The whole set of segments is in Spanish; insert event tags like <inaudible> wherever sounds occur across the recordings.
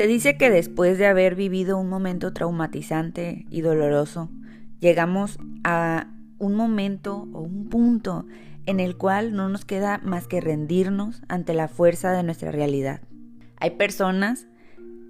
Se dice que después de haber vivido un momento traumatizante y doloroso, llegamos a un momento o un punto en el cual no nos queda más que rendirnos ante la fuerza de nuestra realidad. Hay personas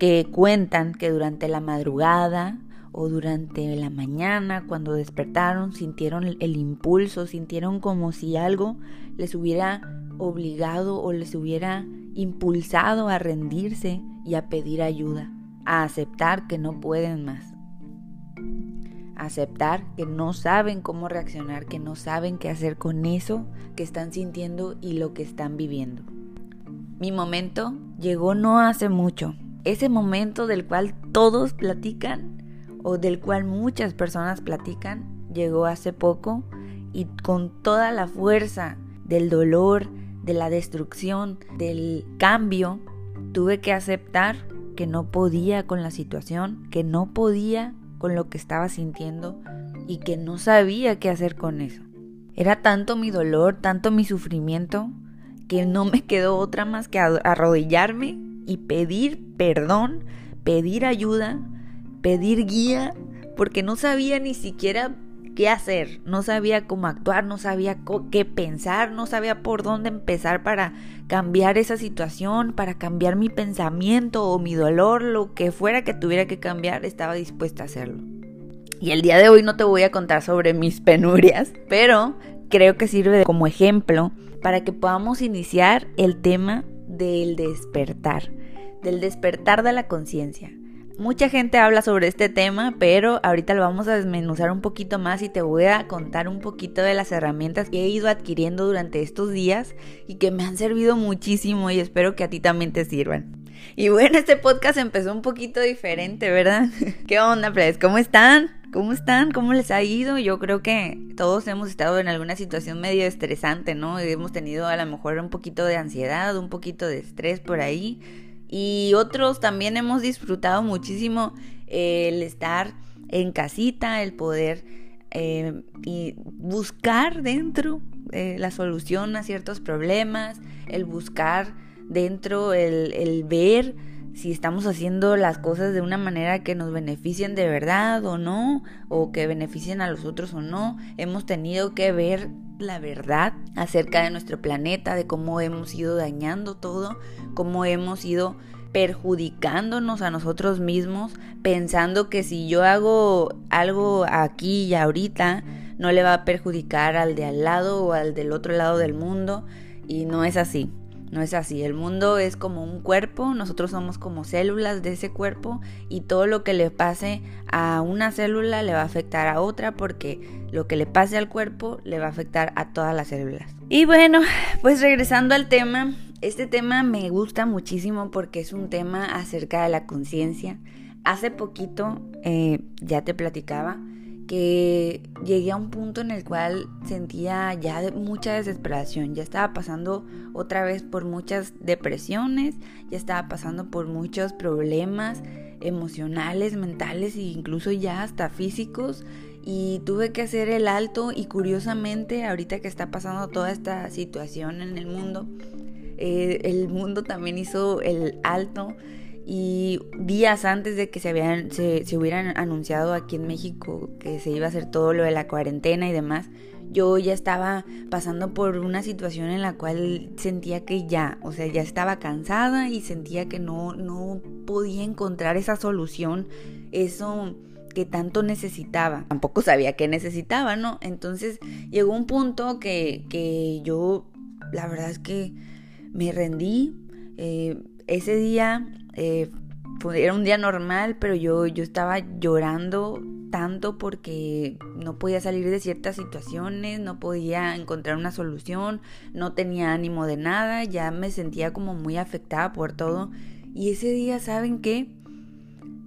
que cuentan que durante la madrugada o durante la mañana, cuando despertaron, sintieron el impulso, sintieron como si algo les hubiera obligado o les hubiera impulsado a rendirse y a pedir ayuda, a aceptar que no pueden más, aceptar que no saben cómo reaccionar, que no saben qué hacer con eso que están sintiendo y lo que están viviendo. Mi momento llegó no hace mucho, ese momento del cual todos platican o del cual muchas personas platican, llegó hace poco y con toda la fuerza del dolor, de la destrucción, del cambio, tuve que aceptar que no podía con la situación, que no podía con lo que estaba sintiendo y que no sabía qué hacer con eso. Era tanto mi dolor, tanto mi sufrimiento, que no me quedó otra más que arrodillarme y pedir perdón, pedir ayuda, pedir guía, porque no sabía ni siquiera hacer, no sabía cómo actuar, no sabía qué pensar, no sabía por dónde empezar para cambiar esa situación, para cambiar mi pensamiento o mi dolor, lo que fuera que tuviera que cambiar, estaba dispuesta a hacerlo. Y el día de hoy no te voy a contar sobre mis penurias, pero creo que sirve como ejemplo para que podamos iniciar el tema del despertar, del despertar de la conciencia. Mucha gente habla sobre este tema, pero ahorita lo vamos a desmenuzar un poquito más y te voy a contar un poquito de las herramientas que he ido adquiriendo durante estos días y que me han servido muchísimo y espero que a ti también te sirvan. Y bueno, este podcast empezó un poquito diferente, ¿verdad? <laughs> ¿Qué onda, pues? ¿Cómo están? ¿Cómo están? ¿Cómo les ha ido? Yo creo que todos hemos estado en alguna situación medio estresante, ¿no? hemos tenido a lo mejor un poquito de ansiedad, un poquito de estrés por ahí y otros también hemos disfrutado muchísimo el estar en casita, el poder eh, y buscar dentro eh, la solución a ciertos problemas, el buscar dentro, el, el ver si estamos haciendo las cosas de una manera que nos beneficien de verdad o no, o que beneficien a los otros o no. Hemos tenido que ver la verdad acerca de nuestro planeta, de cómo hemos ido dañando todo, cómo hemos ido perjudicándonos a nosotros mismos, pensando que si yo hago algo aquí y ahorita, no le va a perjudicar al de al lado o al del otro lado del mundo, y no es así. No es así, el mundo es como un cuerpo, nosotros somos como células de ese cuerpo y todo lo que le pase a una célula le va a afectar a otra porque lo que le pase al cuerpo le va a afectar a todas las células. Y bueno, pues regresando al tema, este tema me gusta muchísimo porque es un tema acerca de la conciencia. Hace poquito eh, ya te platicaba que llegué a un punto en el cual sentía ya mucha desesperación, ya estaba pasando otra vez por muchas depresiones, ya estaba pasando por muchos problemas emocionales, mentales e incluso ya hasta físicos y tuve que hacer el alto y curiosamente ahorita que está pasando toda esta situación en el mundo, eh, el mundo también hizo el alto y días antes de que se, habían, se, hubieran anunciado aquí en México que se iba a hacer todo lo de la cuarentena y demás, yo ya estaba pasando por una situación en la cual sentía que ya, o sea, ya estaba cansada y sentía que no, no podía encontrar esa solución, eso que tanto necesitaba. Tampoco sabía que necesitaba, ¿no? Entonces llegó un punto que, que yo, la verdad es que me rendí. Eh, ese día eh, era un día normal, pero yo, yo estaba llorando tanto porque no podía salir de ciertas situaciones, no podía encontrar una solución, no tenía ánimo de nada, ya me sentía como muy afectada por todo. Y ese día, ¿saben qué?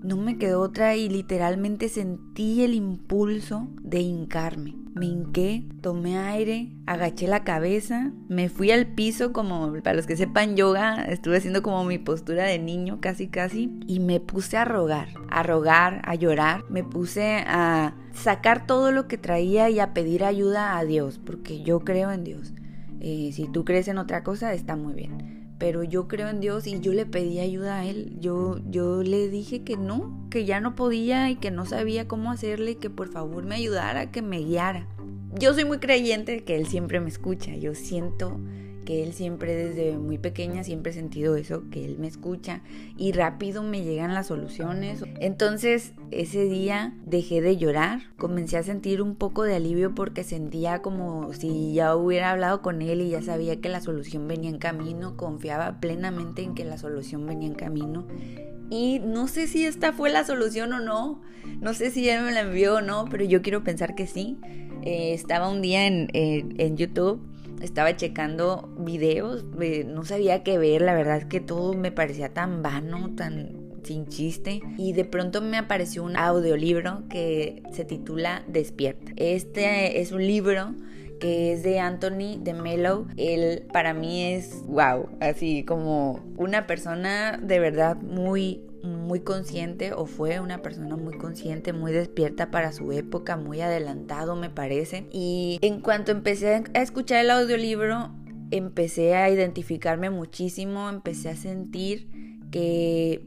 No me quedó otra y literalmente sentí el impulso de hincarme. Me hinqué, tomé aire, agaché la cabeza, me fui al piso como para los que sepan yoga, estuve haciendo como mi postura de niño casi casi y me puse a rogar, a rogar, a llorar, me puse a sacar todo lo que traía y a pedir ayuda a Dios, porque yo creo en Dios. Eh, si tú crees en otra cosa, está muy bien pero yo creo en Dios y yo le pedí ayuda a Él. Yo, yo le dije que no, que ya no podía y que no sabía cómo hacerle y que por favor me ayudara, que me guiara. Yo soy muy creyente que Él siempre me escucha. Yo siento que él siempre desde muy pequeña siempre he sentido eso, que él me escucha y rápido me llegan las soluciones. Entonces ese día dejé de llorar, comencé a sentir un poco de alivio porque sentía como si ya hubiera hablado con él y ya sabía que la solución venía en camino, confiaba plenamente en que la solución venía en camino. Y no sé si esta fue la solución o no, no sé si él me la envió o no, pero yo quiero pensar que sí. Eh, estaba un día en, en YouTube estaba checando videos, eh, no sabía qué ver, la verdad es que todo me parecía tan vano, tan sin chiste y de pronto me apareció un audiolibro que se titula Despierta. Este es un libro que es de Anthony de Mello. Él para mí es wow, así como una persona de verdad muy muy consciente o fue una persona muy consciente, muy despierta para su época, muy adelantado me parece. Y en cuanto empecé a escuchar el audiolibro, empecé a identificarme muchísimo, empecé a sentir que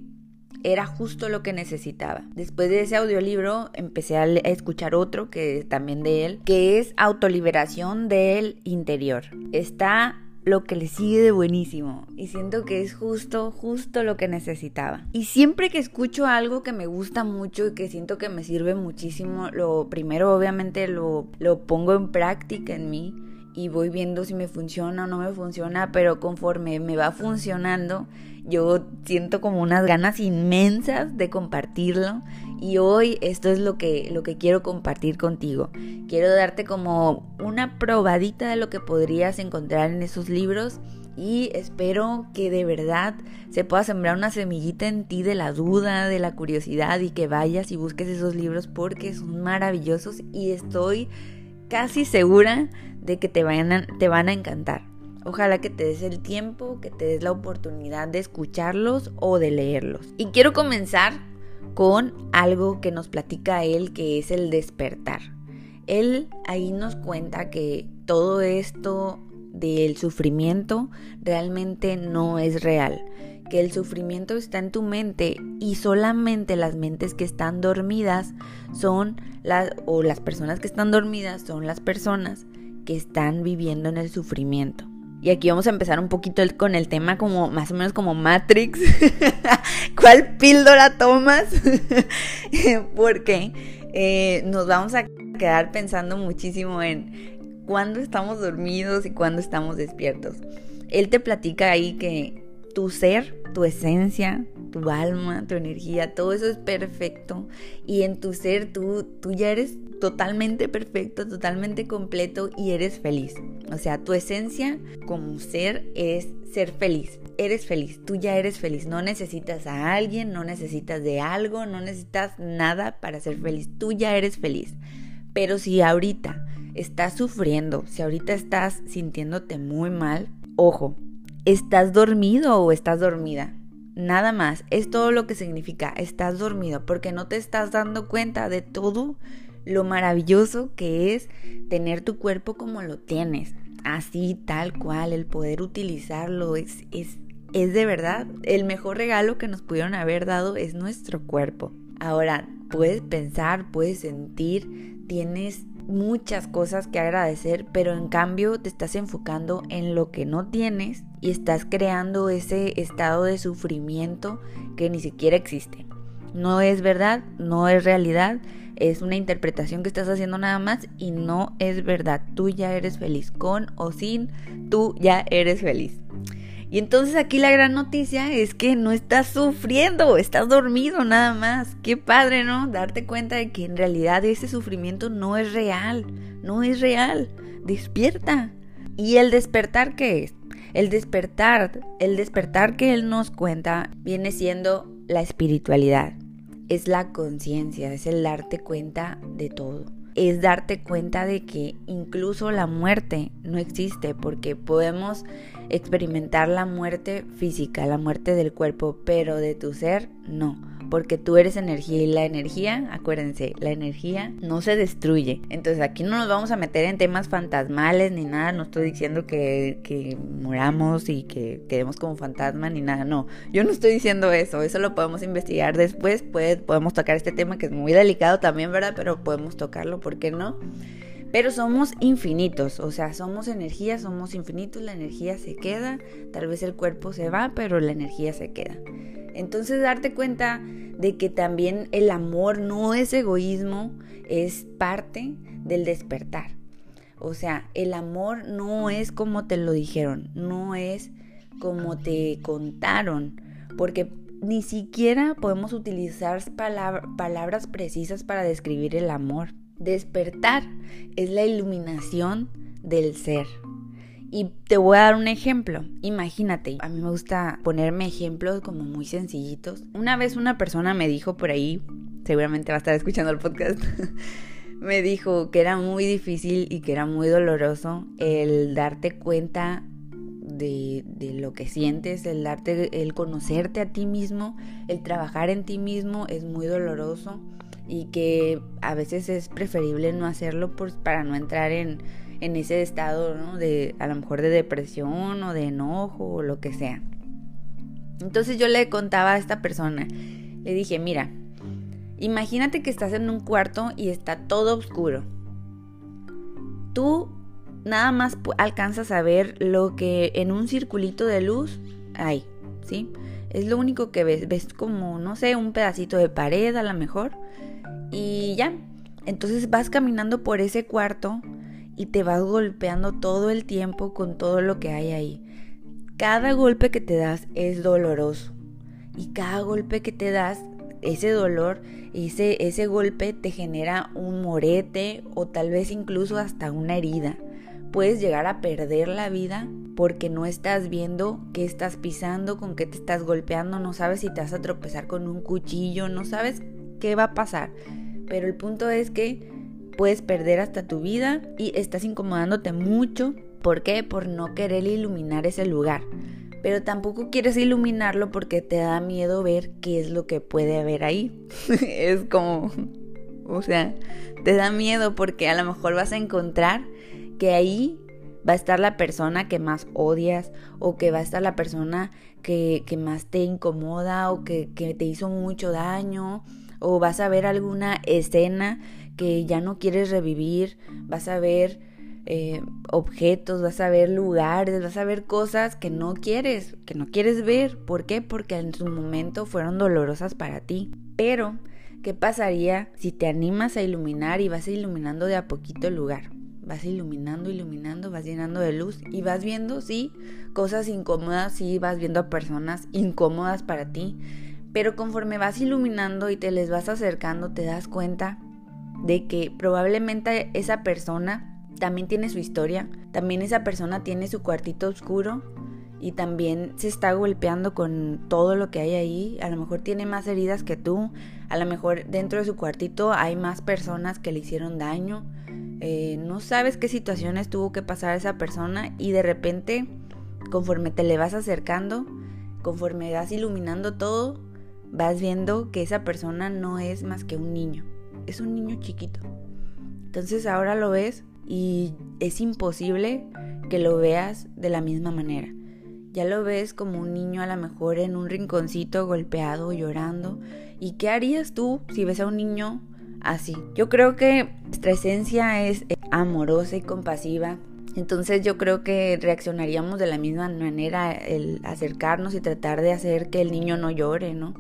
era justo lo que necesitaba. Después de ese audiolibro empecé a, escuchar otro que es también de él, que es Autoliberación del Interior. Está lo que le sigue de buenísimo y siento que es justo, justo lo que necesitaba. Y siempre que escucho algo que me gusta mucho y que siento que me sirve muchísimo, lo primero obviamente lo, lo pongo en práctica en mí y voy viendo si me funciona o no me funciona, pero conforme me va funcionando, yo siento como unas ganas inmensas de compartirlo y hoy esto es lo que, lo que quiero compartir contigo. Quiero darte como una probadita de lo que podrías encontrar en esos libros y espero que de verdad se pueda sembrar una semillita en ti de la duda, de la curiosidad y que vayas y busques esos libros porque son maravillosos y estoy casi segura de que te, vayan te van a encantar. Ojalá que te des el tiempo, que te des la oportunidad de escucharlos o de leerlos. Y quiero comenzar con algo que nos platica él, que es el despertar. Él ahí nos cuenta que todo esto del sufrimiento realmente no es real, que el sufrimiento está en tu mente y solamente las mentes que están dormidas son las o las personas que están dormidas son las personas que están viviendo en el sufrimiento. Y aquí vamos a empezar un poquito con el tema como más o menos como Matrix. <laughs> ¿Cuál píldora tomas? <laughs> Porque eh, nos vamos a quedar pensando muchísimo en cuándo estamos dormidos y cuándo estamos despiertos. Él te platica ahí que tu ser, tu esencia, tu alma, tu energía, todo eso es perfecto. Y en tu ser tú, tú ya eres totalmente perfecto, totalmente completo y eres feliz. O sea, tu esencia como ser es ser feliz. Eres feliz, tú ya eres feliz. No necesitas a alguien, no necesitas de algo, no necesitas nada para ser feliz. Tú ya eres feliz. Pero si ahorita estás sufriendo, si ahorita estás sintiéndote muy mal, ojo, ¿estás dormido o estás dormida? Nada más, es todo lo que significa, estás dormido, porque no te estás dando cuenta de todo lo maravilloso que es tener tu cuerpo como lo tienes, así tal cual, el poder utilizarlo es, es, es de verdad el mejor regalo que nos pudieron haber dado es nuestro cuerpo. Ahora, puedes pensar, puedes sentir, tienes muchas cosas que agradecer, pero en cambio te estás enfocando en lo que no tienes y estás creando ese estado de sufrimiento que ni siquiera existe. No es verdad, no es realidad es una interpretación que estás haciendo nada más y no es verdad. Tú ya eres feliz, con o sin, tú ya eres feliz. Y entonces aquí la gran noticia es que no estás sufriendo, estás dormido nada más. Qué padre, ¿no? Darte cuenta de que en realidad ese sufrimiento no es real, no es real. Despierta. ¿Y el despertar qué es? El despertar, el despertar que él nos cuenta viene siendo la espiritualidad es la conciencia, es el darte cuenta de todo. Es darte cuenta de que incluso la muerte no existe porque podemos experimentar la muerte física, la muerte del cuerpo, pero de tu ser no. Porque tú eres energía y la energía, acuérdense, la energía no se destruye. Entonces aquí no nos vamos a meter en temas fantasmales ni nada, no estoy diciendo que, que moramos y que quedemos como fantasma ni nada, no, yo no estoy diciendo eso, eso lo podemos investigar después, podemos tocar este tema que es muy delicado también, ¿verdad? Pero podemos tocarlo, ¿por qué no? Pero somos infinitos, o sea, somos energía, somos infinitos, la energía se queda, tal vez el cuerpo se va, pero la energía se queda. Entonces darte cuenta de que también el amor no es egoísmo, es parte del despertar. O sea, el amor no es como te lo dijeron, no es como te contaron, porque ni siquiera podemos utilizar palabras precisas para describir el amor. Despertar es la iluminación del ser. Y te voy a dar un ejemplo. Imagínate, a mí me gusta ponerme ejemplos como muy sencillitos. Una vez una persona me dijo por ahí, seguramente va a estar escuchando el podcast, <laughs> me dijo que era muy difícil y que era muy doloroso el darte cuenta de, de, lo que sientes, el darte, el conocerte a ti mismo, el trabajar en ti mismo es muy doloroso y que a veces es preferible no hacerlo para no entrar en, ese estado. De a lo mejor de depresión o de enojo o lo que sea. Entonces yo le contaba a esta persona, le dije, mira, imagínate que estás en un cuarto y está todo oscuro. Tú nada más alcanzas a ver lo que en un circulito de luz hay, ¿sí? Es lo único que ves, ves como, no sé, un pedacito de pared a lo mejor y ya. Entonces vas caminando por ese cuarto y te vas golpeando todo el tiempo con todo lo que hay ahí. Cada golpe que te das es doloroso y cada golpe que te das, ese dolor, ese, ese golpe te genera un morete o tal vez incluso hasta una herida. Puedes llegar a perder la vida porque no estás viendo qué estás pisando, con qué te estás golpeando, no sabes si te vas a tropezar con un cuchillo, no sabes qué va a pasar. Pero el punto es que puedes perder hasta tu vida y estás incomodándote mucho. ¿Por qué? Por no querer iluminar ese lugar. Pero tampoco quieres iluminarlo porque te da miedo ver qué es lo que puede haber ahí. <laughs> es como, o sea, te da miedo porque a lo mejor vas a encontrar que ahí va a estar la persona que más odias o que va a estar la persona que, más te incomoda o que, que te hizo mucho daño o vas a ver alguna escena que ya no quieres revivir, vas a ver eh, objetos, vas a ver lugares, vas a ver cosas que no quieres, que no quieres ver. ¿Por qué? Porque en su momento fueron dolorosas para ti. Pero, ¿qué pasaría si te animas a iluminar y vas iluminando de a poquito el lugar? Vas iluminando, iluminando, vas llenando de luz y vas viendo, sí, cosas incómodas, sí, vas viendo a personas incómodas para ti. Pero conforme vas iluminando y te les vas acercando, te das cuenta de que probablemente esa persona también tiene su historia, también esa persona tiene su cuartito oscuro y también se está golpeando con todo lo que hay ahí, a lo mejor tiene más heridas que tú, a lo mejor dentro de su cuartito hay más personas que le hicieron daño, eh, no sabes qué situaciones tuvo que pasar esa persona y de repente conforme te le vas acercando, conforme vas iluminando todo, vas viendo que esa persona no es más que un niño es un niño chiquito. Entonces ahora lo ves y es imposible que lo veas de la misma manera. Ya lo ves como un niño a lo mejor en un rinconcito golpeado, llorando. ¿Y qué harías tú si ves a un niño así? Yo creo que nuestra esencia es amorosa y compasiva. Entonces yo creo que reaccionaríamos de la misma manera el acercarnos y tratar de hacer que el niño no llore, ¿no?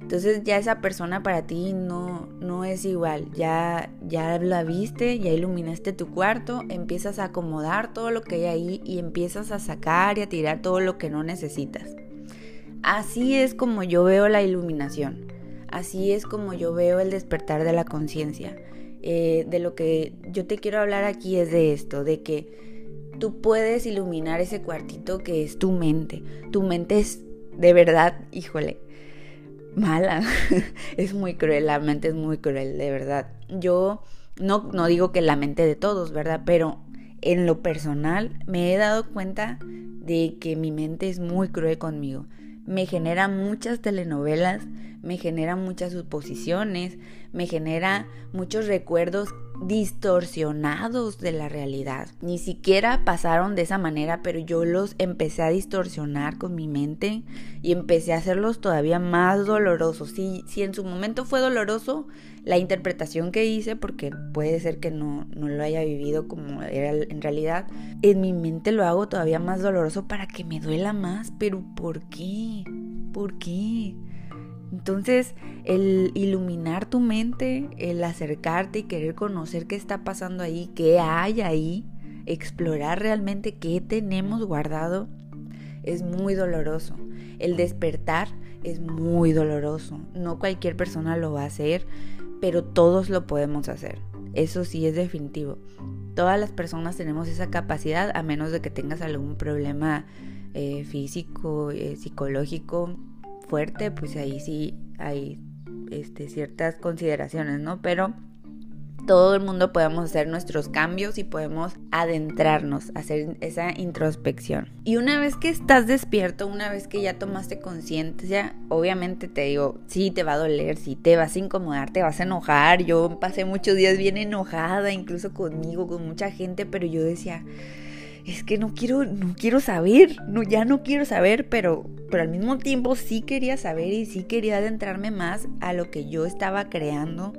Entonces ya esa persona para ti no, no es igual, ya, ya la viste, ya iluminaste tu cuarto, empiezas a acomodar todo lo que hay ahí y empiezas a sacar y a tirar todo lo que no necesitas. Así es como yo veo la iluminación, así es como yo veo el despertar de la conciencia. Eh, de lo que yo te quiero hablar aquí es de esto, de que tú puedes iluminar ese cuartito que es tu mente. Tu mente es de verdad, híjole, mala. <laughs> es muy cruel, la mente es muy cruel, de verdad. Yo no, no digo que la mente de todos, ¿verdad? Pero en lo personal me he dado cuenta de que mi mente es muy cruel conmigo. me genera muchas telenovelas, me genera muchas suposiciones, me genera muchos recuerdos distorsionados de la realidad. Ni siquiera pasaron de esa manera, pero yo los empecé a distorsionar con mi mente y empecé a hacerlos todavía más dolorosos. Si, en su momento fue doloroso, la interpretación que hice, porque puede ser que no, no lo haya vivido como era en realidad, en mi mente lo hago todavía más doloroso para que me duela más. Pero ¿por qué? ¿Por qué? Entonces, el iluminar tu mente, el acercarte y querer conocer qué está pasando ahí, qué hay ahí, explorar realmente qué tenemos guardado, es muy doloroso. El despertar es muy doloroso. No cualquier persona lo va a hacer, pero todos lo podemos hacer. Eso sí es definitivo. Todas las personas tenemos esa capacidad, a menos de que tengas algún problema eh, físico, eh, psicológico, fuerte, pues ahí sí hay este, ciertas consideraciones, ¿no? Pero todo el mundo podemos hacer nuestros cambios y podemos adentrarnos, hacer esa introspección. Y una vez que estás despierto, una vez que ya tomaste conciencia, obviamente te digo, sí te va a doler, sí te vas a incomodar, te vas a enojar. Yo pasé muchos días bien enojada, incluso conmigo, con mucha gente, pero yo decía, es que no quiero, no quiero saber, no, ya no quiero saber, pero, pero al mismo tiempo sí quería saber y sí quería adentrarme más a lo que yo estaba creando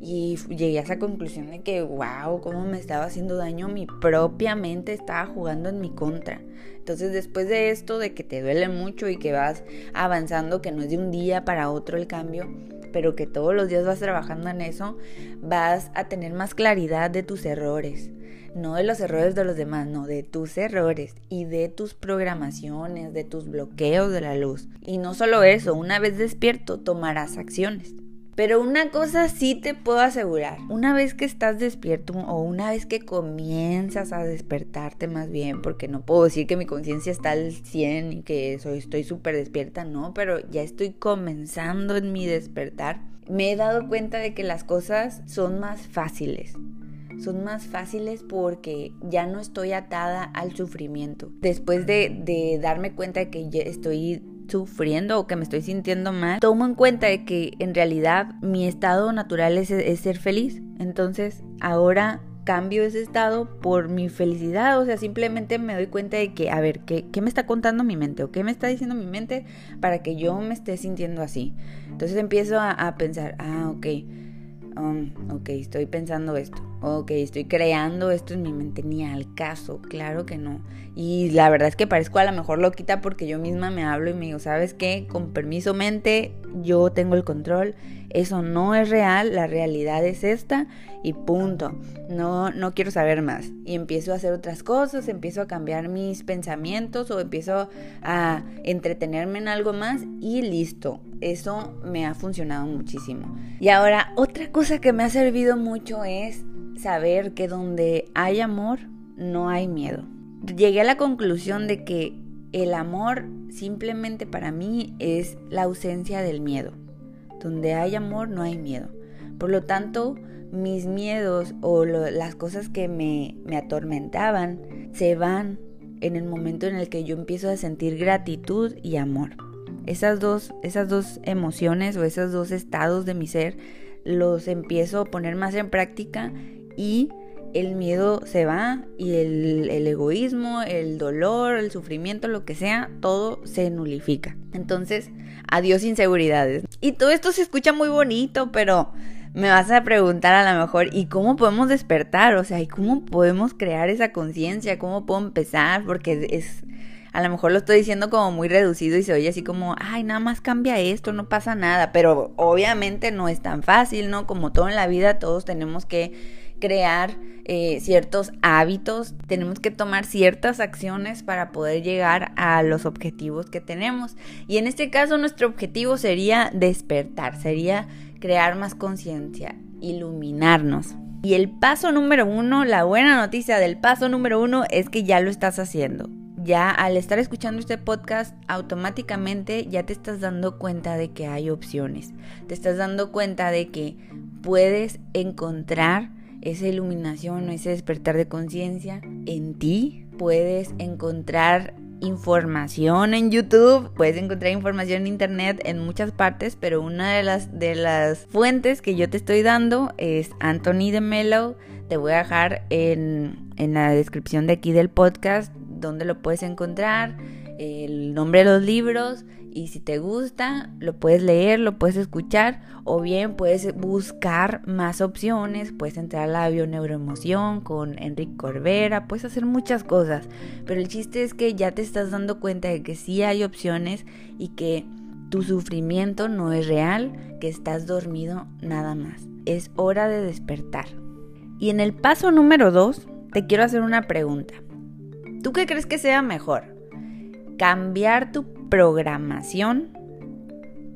y llegué a esa conclusión de que, wow, cómo me estaba haciendo daño mi propia mente, estaba jugando en mi contra. Entonces después de esto, de que te duele mucho y que vas avanzando, que no es de un día para otro el cambio, pero que todos los días vas trabajando en eso, vas a tener más claridad de tus errores no de los errores de los demás, no, de tus errores y de tus programaciones, de tus bloqueos de la luz. Y no solo eso, una vez despierto tomarás acciones. Pero una cosa sí te puedo asegurar, una vez que estás despierto o una vez que comienzas a despertarte más bien, porque no puedo decir que mi conciencia está al 100 y que soy, estoy súper despierta, no, pero ya estoy comenzando en mi despertar, me he dado cuenta de que las cosas son más fáciles son más fáciles porque ya no estoy atada al sufrimiento. Después de, darme cuenta de que estoy sufriendo o que me estoy sintiendo mal, tomo en cuenta de que en realidad mi estado natural es, ser feliz. Entonces ahora cambio ese estado por mi felicidad. O sea, simplemente me doy cuenta de que, a ver, ¿qué, ¿qué, me está contando mi mente? ¿O qué me está diciendo mi mente para que yo me esté sintiendo así? Entonces empiezo a, a pensar, ah, ok Um, ok, estoy pensando esto, ok, estoy creando esto en mi mente, ni al caso, claro que no. Y la verdad es que parezco a lo mejor loquita porque yo misma me hablo y me digo, ¿sabes qué? Con permiso mente, yo tengo el control, eso no es real, la realidad es esta y punto. No, no quiero saber más. Y empiezo a hacer otras cosas, empiezo a cambiar mis pensamientos o empiezo a entretenerme en algo más y listo. Eso me ha funcionado muchísimo. Y ahora, otra cosa que me ha servido mucho es saber que donde hay amor, no hay miedo. Llegué a la conclusión de que el amor simplemente para mí es la ausencia del miedo. Donde hay amor no hay miedo. Por lo tanto, mis miedos o las cosas que me, me atormentaban se van en el momento en el que yo empiezo a sentir gratitud y amor. Esas dos, esas dos emociones o esos dos estados de mi ser los empiezo a poner más en práctica y el miedo se va y el, el, egoísmo, el dolor, el sufrimiento, lo que sea, todo se nulifica. Entonces, adiós inseguridades. Y todo esto se escucha muy bonito, pero me vas a preguntar a lo mejor, ¿y cómo podemos despertar? O sea, ¿y cómo podemos crear esa conciencia? ¿Cómo puedo empezar? Porque es, a lo mejor lo estoy diciendo como muy reducido y se oye así como, ay, nada más cambia esto, no pasa nada. Pero obviamente no es tan fácil, ¿no? Como todo en la vida, todos tenemos que crear eh, ciertos hábitos, tenemos que tomar ciertas acciones para poder llegar a los objetivos que tenemos. Y en este caso nuestro objetivo sería despertar, sería crear más conciencia, iluminarnos. Y el paso número uno, la buena noticia del paso número uno es que ya lo estás haciendo. Ya al estar escuchando este podcast, automáticamente ya te estás dando cuenta de que hay opciones. Te estás dando cuenta de que puedes encontrar esa iluminación o ese despertar de conciencia en ti. Puedes encontrar información en YouTube, puedes encontrar información en internet en muchas partes, pero una de las, de las fuentes que yo te estoy dando es Anthony de Mello. Te voy a dejar en, en la descripción de aquí del podcast donde lo puedes encontrar, el nombre de los libros y si te gusta, lo puedes leer, lo puedes escuchar o bien puedes buscar más opciones, puedes entrar a la bioneuroemoción con Enrique Corbera, puedes hacer muchas cosas, pero el chiste es que ya te estás dando cuenta de que sí hay opciones y que tu sufrimiento no es real, que estás dormido nada más. Es hora de despertar. Y en el paso número dos, te quiero hacer una pregunta. ¿Tú qué crees que sea mejor? ¿Cambiar tu programación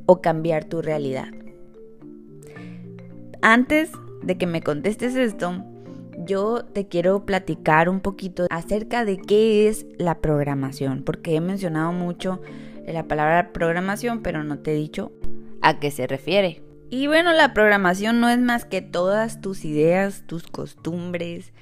o cambiar tu realidad? Antes de que me contestes esto, yo te quiero platicar un poquito acerca de qué es la programación, porque he mencionado mucho la palabra programación, pero no te he dicho a qué se refiere. Y bueno, la programación no es más que todas tus ideas, tus costumbres,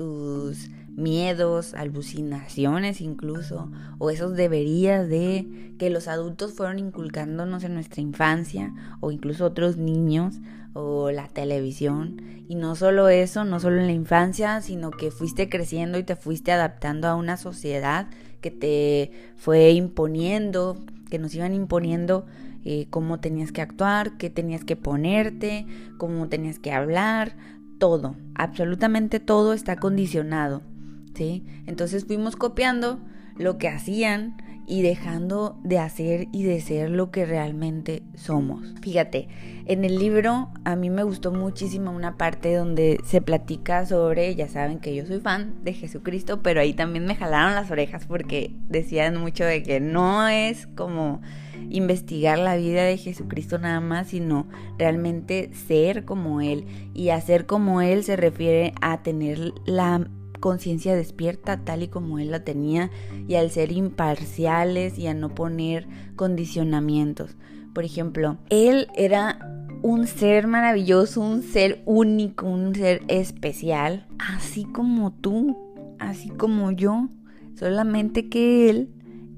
tus miedos, alucinaciones incluso, o esos deberías de que los adultos fueron inculcándonos en nuestra infancia, o incluso otros niños, o la televisión. Y no solo eso, no solo en la infancia, sino que fuiste creciendo y te fuiste adaptando a una sociedad que te fue imponiendo, que nos iban imponiendo eh, cómo tenías que actuar, qué tenías que ponerte, cómo tenías que hablar, todo, absolutamente todo está condicionado, ¿sí? Entonces fuimos copiando lo que hacían y dejando de hacer y de ser lo que realmente somos. Fíjate, en el libro a mí me gustó muchísimo una parte donde se platica sobre, ya saben que yo soy fan de Jesucristo, pero ahí también me jalaron las orejas porque decían mucho de que no es como investigar la vida de Jesucristo nada más, sino realmente ser como Él. Y hacer como Él se refiere a tener la conciencia despierta tal y como Él la tenía y al ser imparciales y a no poner condicionamientos. Por ejemplo, Él era un ser maravilloso, un ser único, un ser especial, así como tú, así como yo, solamente que Él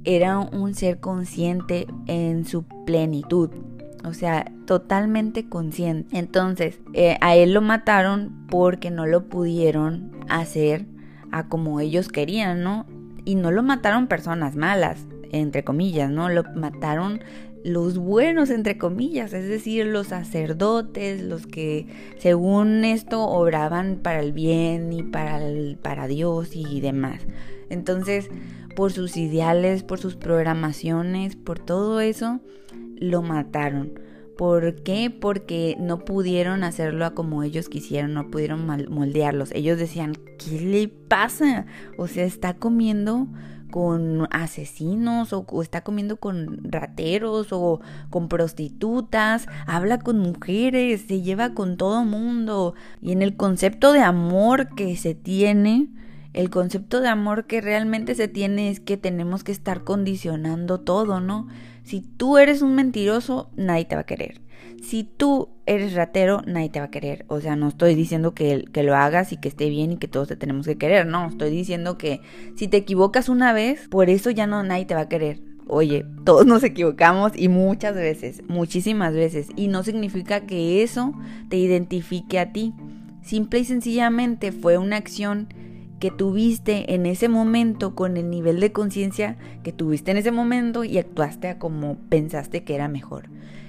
era un ser consciente en su plenitud. O sea, totalmente consciente. Entonces, eh, a él lo mataron porque no lo pudieron hacer a como ellos querían, ¿no? Y no lo mataron personas malas, entre comillas, ¿no? Lo mataron los buenos, entre comillas, es decir, los sacerdotes, los que según esto obraban para el bien y para, para Dios y demás. Entonces, por sus ideales, por sus programaciones, por todo eso, lo mataron. ¿Por qué? Porque no pudieron hacerlo como ellos quisieron, no pudieron moldearlos. Ellos decían, ¿qué le pasa? O sea, está comiendo con asesinos o, o, está comiendo con rateros o con prostitutas, habla con mujeres, se lleva con todo mundo. Y en el concepto de amor que se tiene, el concepto de amor que realmente se tiene es que tenemos que estar condicionando todo, ¿no? Si tú eres un mentiroso, nadie te va a querer. Si tú eres ratero, nadie te va a querer. O sea, no estoy diciendo que, que lo hagas y que esté bien y que todos te tenemos que querer. No, estoy diciendo que si te equivocas una vez, por eso ya no nadie te va a querer. Oye, todos nos equivocamos y muchas veces, muchísimas veces. Y no significa que eso te identifique a ti. Simple y sencillamente fue una acción que tuviste en ese momento con el nivel de conciencia que tuviste en ese momento y actuaste a como pensaste que era mejor.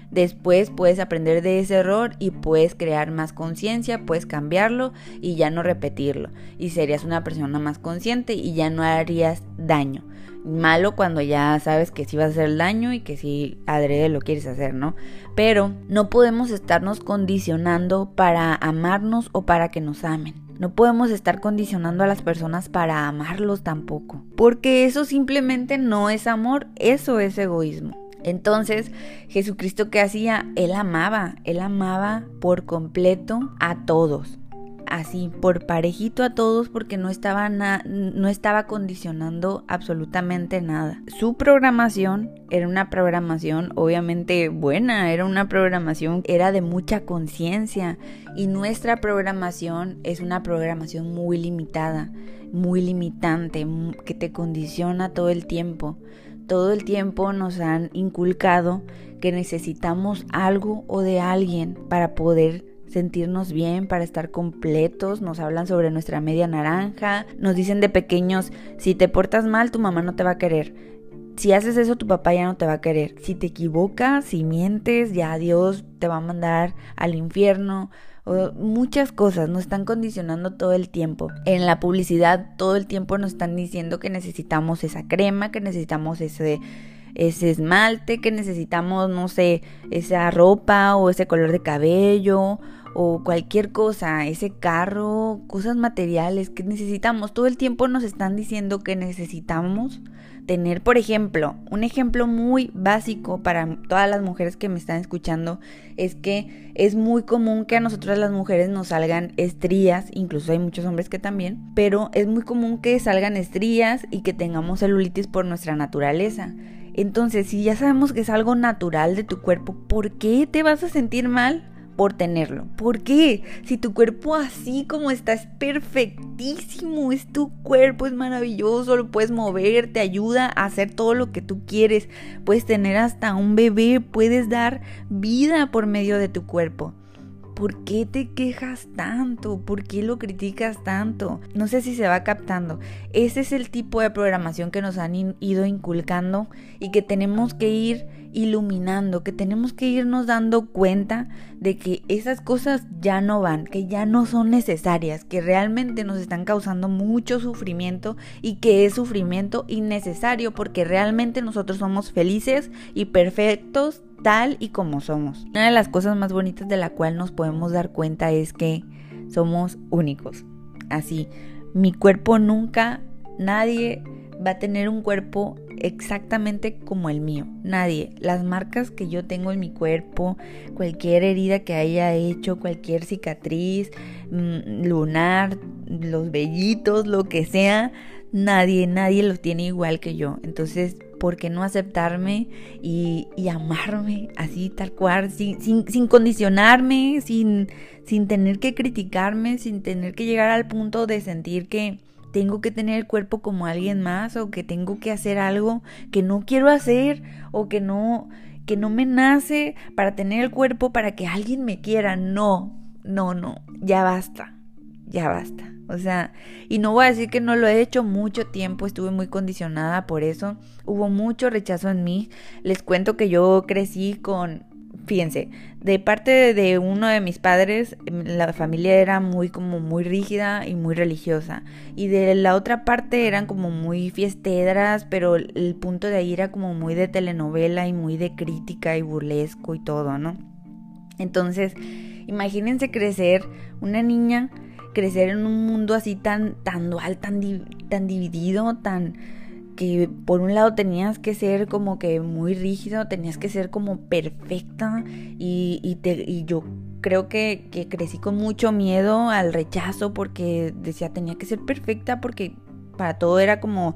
Después puedes aprender de ese error y puedes crear más conciencia, puedes cambiarlo y ya no repetirlo. Y serías una persona más consciente y ya no harías daño. Malo cuando ya sabes que sí vas a hacer daño y que sí adrede lo quieres hacer, ¿no? Pero no podemos estarnos condicionando para amarnos o para que nos amen. No podemos estar condicionando a las personas para amarlos tampoco, porque eso simplemente no es amor, eso es egoísmo. Entonces, Jesucristo qué hacía? Él amaba, él amaba por completo a todos, así, por parejito a todos porque no estaba, no estaba condicionando absolutamente nada. Su programación era una programación obviamente buena, era una programación, era de mucha conciencia y nuestra programación es una programación muy limitada, muy limitante, que te condiciona todo el tiempo. Todo el tiempo nos han inculcado que necesitamos algo o de alguien para poder sentirnos bien, para estar completos, nos hablan sobre nuestra media naranja, nos dicen de pequeños, si te portas mal, tu mamá no te va a querer. Si haces eso, tu papá ya no te va a querer. Si te equivocas, si mientes, ya Dios te va a mandar al infierno. muchas cosas nos están condicionando todo el tiempo. En la publicidad todo el tiempo nos están diciendo que necesitamos esa crema, que necesitamos ese ese esmalte, que necesitamos, no sé, esa ropa o ese color de cabello o cualquier cosa, ese carro, cosas materiales que necesitamos. Todo el tiempo nos están diciendo que necesitamos tener, por ejemplo, un ejemplo muy básico para todas las mujeres que me están escuchando es que es muy común que a nosotras las mujeres nos salgan estrías, incluso hay muchos hombres que también, pero es muy común que salgan estrías y que tengamos celulitis por nuestra naturaleza. Entonces, si ya sabemos que es algo natural de tu cuerpo, ¿por qué te vas a sentir mal? Por tenerlo. ¿Por qué? Si tu cuerpo así como está es perfectísimo, es tu cuerpo, es maravilloso, lo puedes mover, te ayuda a hacer todo lo que tú quieres, puedes tener hasta un bebé, puedes dar vida por medio de tu cuerpo. ¿Por qué te quejas tanto? ¿Por qué lo criticas tanto? No sé si se va captando. Ese es el tipo de programación que nos han ido inculcando y que tenemos que ir iluminando, que tenemos que irnos dando cuenta de que esas cosas ya no van, que ya no son necesarias, que realmente nos están causando mucho sufrimiento y que es sufrimiento innecesario porque realmente nosotros somos felices y perfectos tal y como somos. Una de las cosas más bonitas de la cual nos podemos dar cuenta es que somos únicos. Así, mi cuerpo nunca, nadie va a tener un cuerpo exactamente como el mío. Nadie. Las marcas que yo tengo en mi cuerpo, cualquier herida que haya hecho, cualquier cicatriz, mm, lunar, los vellitos, lo que sea, nadie, nadie lo tiene igual que yo. Entonces, ¿por qué no aceptarme y, amarme así tal cual, sin, sin, condicionarme, sin, sin tener que criticarme, sin tener que llegar al punto de sentir que tengo que tener el cuerpo como alguien más o que tengo que hacer algo que no quiero hacer o que no que no me nace para tener el cuerpo para que alguien me quiera. No, no, no, ya basta. Ya basta. O sea, y no voy a decir que no lo he hecho mucho tiempo, estuve muy condicionada por eso. Hubo mucho rechazo en mí. Les cuento que yo crecí con, fíjense, de parte de uno de mis padres, la familia era muy como muy rígida y muy religiosa. Y de la otra parte eran como muy fiesteras, pero el punto de ahí era como muy de telenovela y muy de crítica y burlesco y todo, ¿no? Entonces, imagínense crecer una niña crecer en un mundo así tan, tan dual, tan, tan dividido, tan que por un lado tenías que ser como que muy rígido, tenías que ser como perfecta y, y, te, y yo creo que, que, crecí con mucho miedo al rechazo porque decía tenía que ser perfecta porque para todo era como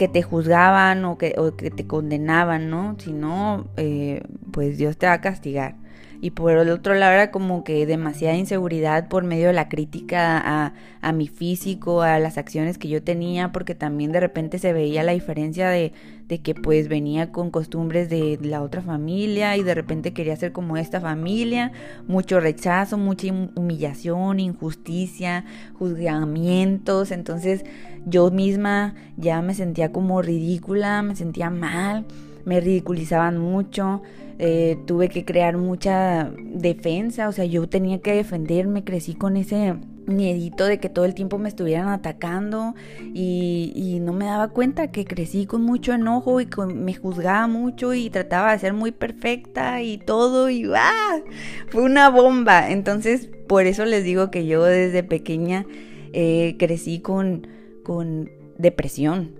que te juzgaban o que, o que te condenaban, ¿no? Si no, eh, pues Dios te va a castigar. Y por el otro lado era como que demasiada inseguridad por medio de la crítica a, a, mi físico, a las acciones que yo tenía, porque también de repente se veía la diferencia de, de que pues venía con costumbres de la otra familia y de repente quería ser como esta familia, mucho rechazo, mucha humillación, injusticia, juzgamientos, entonces yo misma ya me sentía como ridícula, me sentía mal, me ridiculizaban mucho eh, tuve que crear mucha defensa, o sea, yo tenía que defenderme, crecí con ese miedito de que todo el tiempo me estuvieran atacando y, no me daba cuenta que crecí con mucho enojo y me juzgaba mucho y trataba de ser muy perfecta y todo y ¡ah! fue una bomba. Entonces, por eso les digo que yo desde pequeña eh, crecí con, con depresión,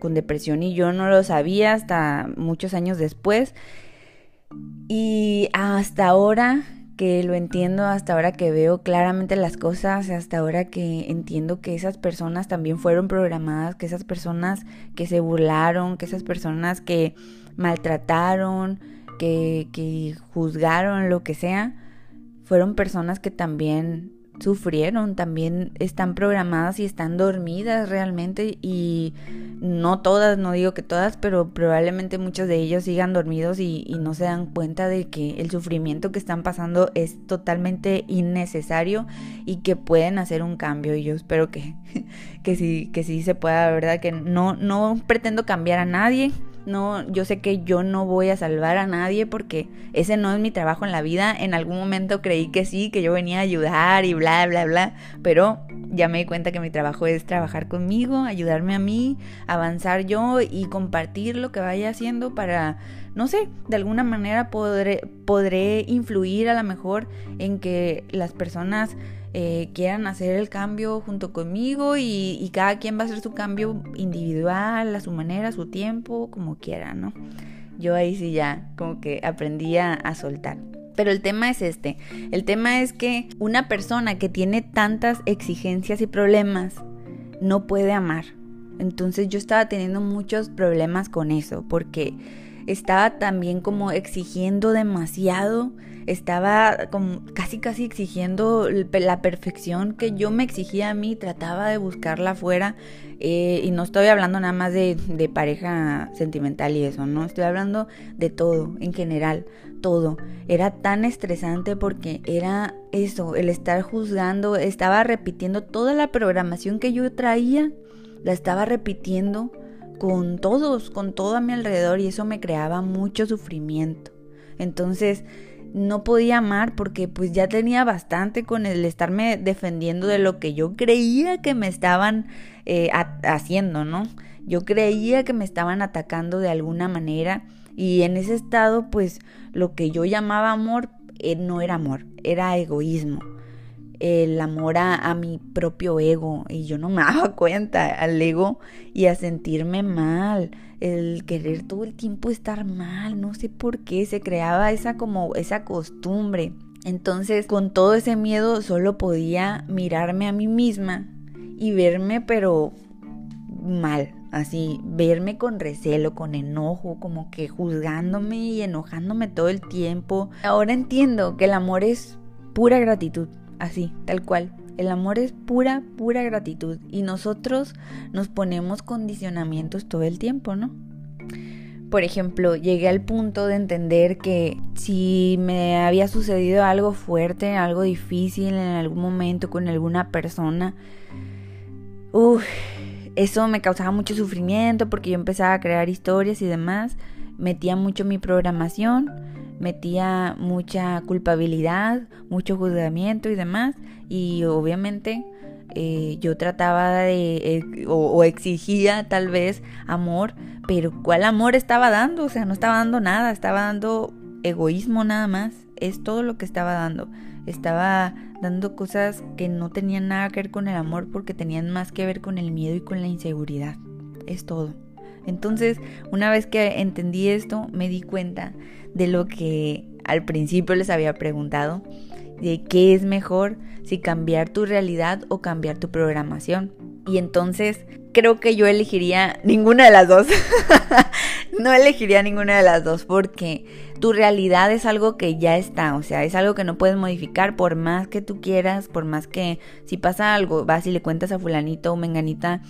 con depresión y yo no lo sabía hasta muchos años después. Y hasta ahora que lo entiendo hasta ahora que veo claramente las cosas, hasta ahora que entiendo que esas personas también fueron programadas, que esas personas que se burlaron, que esas personas que maltrataron, que, que juzgaron, lo que sea, fueron personas que también sufrieron, también están programadas y están dormidas realmente y no todas, no digo que todas, pero probablemente muchos de ellos sigan dormidos y, no se dan cuenta de que el sufrimiento que están pasando es totalmente innecesario y que pueden hacer un cambio y yo espero que, <laughs> que sí, que sí se pueda, ¿verdad? Que no, no pretendo cambiar a nadie, no, yo sé que yo no voy a salvar a nadie porque ese no es mi trabajo en la vida. En algún momento creí que sí, que yo venía a ayudar y bla, bla, bla. Pero ya me di cuenta que mi trabajo es trabajar conmigo, ayudarme a mí, avanzar yo y compartir lo que vaya haciendo para, no sé, de alguna manera podré, podré influir a lo mejor en que las personas eh, quieran hacer el cambio junto conmigo y, cada quien va a hacer su cambio individual, a su manera, a su tiempo, como quiera, ¿no? Yo ahí sí ya como que aprendí a, a soltar. Pero el tema es este, el tema es que una persona que tiene tantas exigencias y problemas no puede amar. Entonces yo estaba teniendo muchos problemas con eso porque estaba también como exigiendo demasiado estaba como casi casi exigiendo la perfección que yo me exigía a mí, trataba de buscarla afuera eh, y no estoy hablando nada más de, de pareja sentimental y eso, no, estoy hablando de todo, en general, todo. Era tan estresante porque era eso, el estar juzgando, estaba repitiendo toda la programación que yo traía, la estaba repitiendo con todos, con todo a mi alrededor y eso me creaba mucho sufrimiento. Entonces, no podía amar porque pues ya tenía bastante con el estarme defendiendo de lo que yo creía que me estaban eh, haciendo, ¿no? Yo creía que me estaban atacando de alguna manera y en ese estado pues lo que yo llamaba amor eh, no era amor, era egoísmo. El amor a, mi propio ego. Y yo no me <laughs> daba cuenta al ego y a sentirme mal. El querer todo el tiempo estar mal, no sé por qué, se creaba esa como esa costumbre. Entonces, con todo ese miedo solo podía mirarme a mí misma y verme pero mal, así, verme con recelo, con enojo, como que juzgándome y enojándome todo el tiempo. Ahora entiendo que el amor es pura gratitud, así, tal cual. El amor es pura, pura gratitud y nosotros nos ponemos condicionamientos todo el tiempo, ¿no? Por ejemplo, llegué al punto de entender que si me había sucedido algo fuerte, algo difícil en algún momento con alguna persona, uff, eso me causaba mucho sufrimiento porque yo empezaba a crear historias y demás, metía mucho mi programación metía mucha culpabilidad, mucho juzgamiento y demás. Y obviamente eh, yo trataba de, eh, o, exigía tal vez amor, pero ¿cuál amor estaba dando? O sea, no estaba dando nada, estaba dando egoísmo nada más. Es todo lo que estaba dando. Estaba dando cosas que no tenían nada que ver con el amor porque tenían más que ver con el miedo y con la inseguridad. Es todo. Entonces, una vez que entendí esto, me di cuenta de lo que al principio les había preguntado, de qué es mejor, si cambiar tu realidad o cambiar tu programación. Y entonces creo que yo elegiría ninguna de las dos. <laughs> no elegiría ninguna de las dos porque tu realidad es algo que ya está, o sea, es algo que no puedes modificar por más que tú quieras, por más que si pasa algo, vas y le cuentas a fulanito o menganita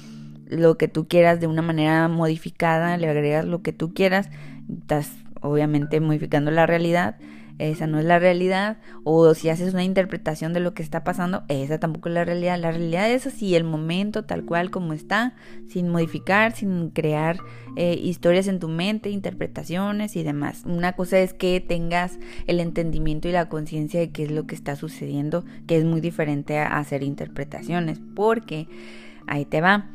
lo que tú quieras de una manera modificada, le agregas lo que tú quieras, estás obviamente modificando la realidad, esa no es la realidad, o si haces una interpretación de lo que está pasando, esa tampoco es la realidad, la realidad es así, el momento tal cual como está, sin modificar, sin crear eh, historias en tu mente, interpretaciones y demás. Una cosa es que tengas el entendimiento y la conciencia de qué es lo que está sucediendo, que es muy diferente a hacer interpretaciones, porque ahí te va.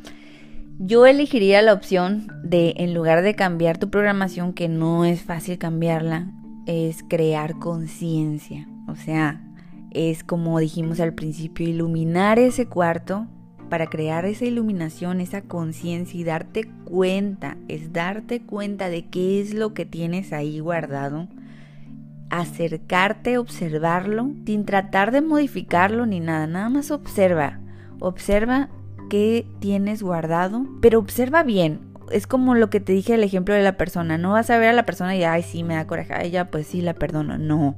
Yo elegiría la opción de, en lugar de cambiar tu programación, que no es fácil cambiarla, es crear conciencia. O sea, es como dijimos al principio, iluminar ese cuarto para crear esa iluminación, esa conciencia y darte cuenta, es darte cuenta de qué es lo que tienes ahí guardado, acercarte, observarlo, sin tratar de modificarlo ni nada, nada más observa. Observa qué tienes guardado, pero observa bien. Es como lo que te dije el ejemplo de la persona. No vas a ver a la persona y, ay, sí, me da coraje. Ella, pues sí, la perdono. No.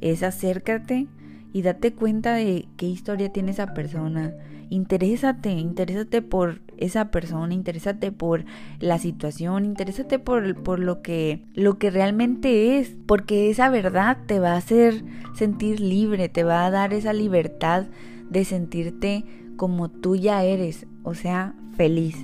Es acércate y date cuenta de qué historia tiene esa persona. Interésate, interésate por esa persona, interésate por la situación, interésate por, por lo, que, lo que realmente es, porque esa verdad te va a hacer sentir libre, te va a dar esa libertad de sentirte como tú ya eres, o sea, feliz.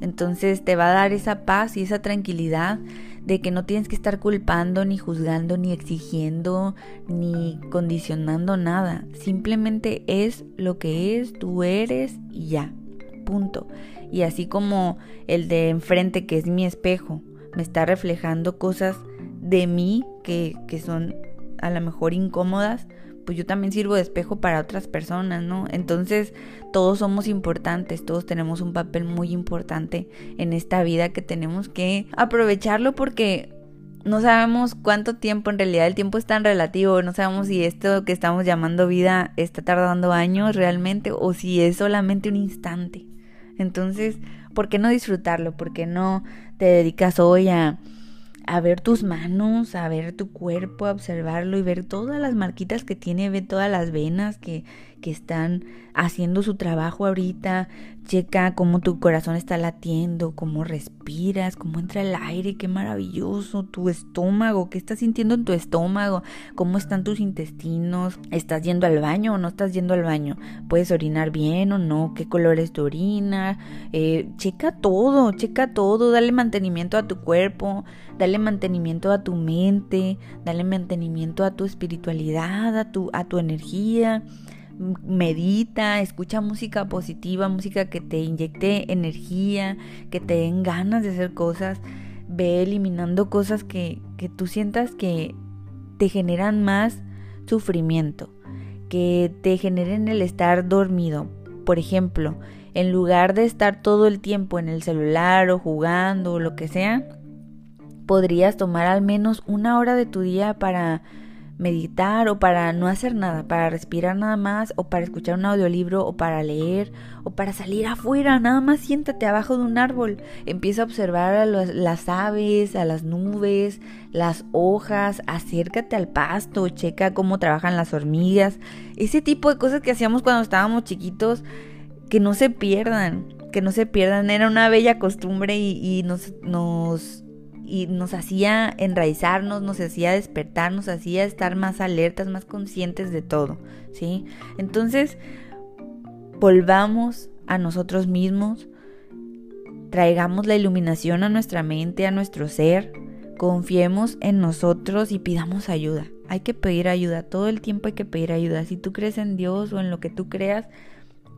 Entonces te va a dar esa paz y esa tranquilidad de que no tienes que estar culpando, ni juzgando, ni exigiendo, ni condicionando nada. Simplemente es lo que es, tú eres y ya. Punto. Y así como el de enfrente, que es mi espejo, me está reflejando cosas de mí que, que son a lo mejor incómodas, pues yo también sirvo de espejo para otras personas, ¿no? Entonces todos somos importantes, todos tenemos un papel muy importante en esta vida que tenemos que aprovecharlo porque no sabemos cuánto tiempo, en realidad el tiempo es tan relativo, no sabemos si esto que estamos llamando vida está tardando años realmente o si es solamente un instante. Entonces, ¿por qué no disfrutarlo? ¿Por qué no te dedicas hoy a a ver tus manos, a ver tu cuerpo, a observarlo y ver todas las marquitas que tiene, ver todas las venas que, que están haciendo su trabajo ahorita, checa cómo tu corazón está latiendo, cómo respiras, cómo entra el aire, qué maravilloso, tu estómago, qué estás sintiendo en tu estómago, cómo están tus intestinos, estás yendo al baño o no estás yendo al baño, puedes orinar bien o no, qué color es tu orina, eh, checa todo, checa todo, dale mantenimiento a tu cuerpo, dale mantenimiento a tu mente, dale mantenimiento a tu espiritualidad, a tu, a tu energía medita, escucha música positiva, música que te inyecte energía, que te den ganas de hacer cosas, ve eliminando cosas que, que tú sientas que te generan más sufrimiento, que te generen el estar dormido. Por ejemplo, en lugar de estar todo el tiempo en el celular o jugando o lo que sea, podrías tomar al menos una hora de tu día para meditar o para no hacer nada, para respirar nada más o para escuchar un audiolibro o para leer o para salir afuera, nada más siéntate abajo de un árbol, empieza a observar a las aves, a las nubes, las hojas, acércate al pasto, checa cómo trabajan las hormigas, ese tipo de cosas que hacíamos cuando estábamos chiquitos, que no se pierdan, que no se pierdan, era una bella costumbre y, y nos, nos y nos hacía enraizarnos, nos hacía despertar, nos hacía estar más alertas, más conscientes de todo, ¿sí? Entonces, volvamos a nosotros mismos, traigamos la iluminación a nuestra mente, a nuestro ser, confiemos en nosotros y pidamos ayuda. Hay que pedir ayuda, todo el tiempo hay que pedir ayuda. Si tú crees en Dios o en lo que tú creas,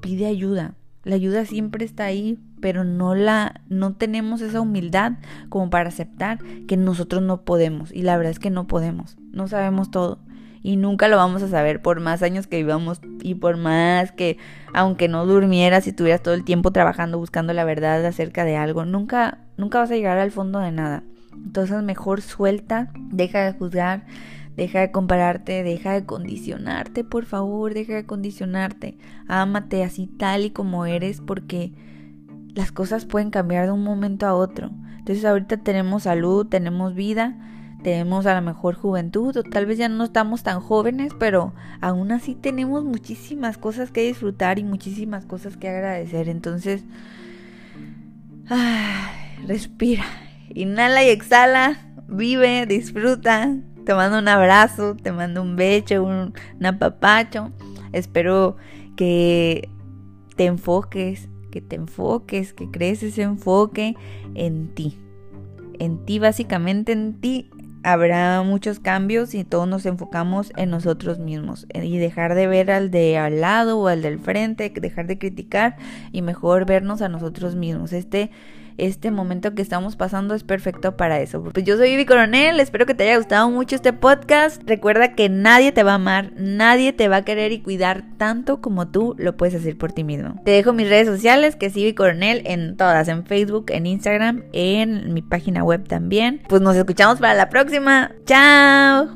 pide ayuda. La ayuda siempre está ahí, pero no la no tenemos esa humildad como para aceptar que nosotros no podemos y la verdad es que no podemos. No sabemos todo y nunca lo vamos a saber por más años que vivamos y por más que aunque no durmieras y estuvieras todo el tiempo trabajando buscando la verdad acerca de algo, nunca nunca vas a llegar al fondo de nada. Entonces mejor suelta, deja de juzgar, Deja de compararte, deja de condicionarte, por favor, deja de condicionarte. Ámate así tal y como eres porque las cosas pueden cambiar de un momento a otro. Entonces ahorita tenemos salud, tenemos vida, tenemos a lo mejor juventud o tal vez ya no estamos tan jóvenes, pero aún así tenemos muchísimas cosas que disfrutar y muchísimas cosas que agradecer. Entonces, respira, inhala y exhala, vive, disfruta, te mando un abrazo, te mando un becho, un, apapacho. Espero que te enfoques, que te enfoques, que crees ese enfoque en ti. En ti, básicamente en ti, habrá muchos cambios y todos nos enfocamos en nosotros mismos y dejar de ver al de al lado o al del frente, dejar de criticar y mejor vernos a nosotros mismos. Este este momento que estamos pasando es perfecto para eso. Pues yo soy Vivi Coronel, espero que te haya gustado mucho este podcast. Recuerda que nadie te va a amar, nadie te va a querer y cuidar tanto como tú lo puedes hacer por ti mismo. Te dejo mis redes sociales, que es Vivi Coronel, en todas, en Facebook, en Instagram, en mi página web también. Pues nos escuchamos para la próxima. Chao.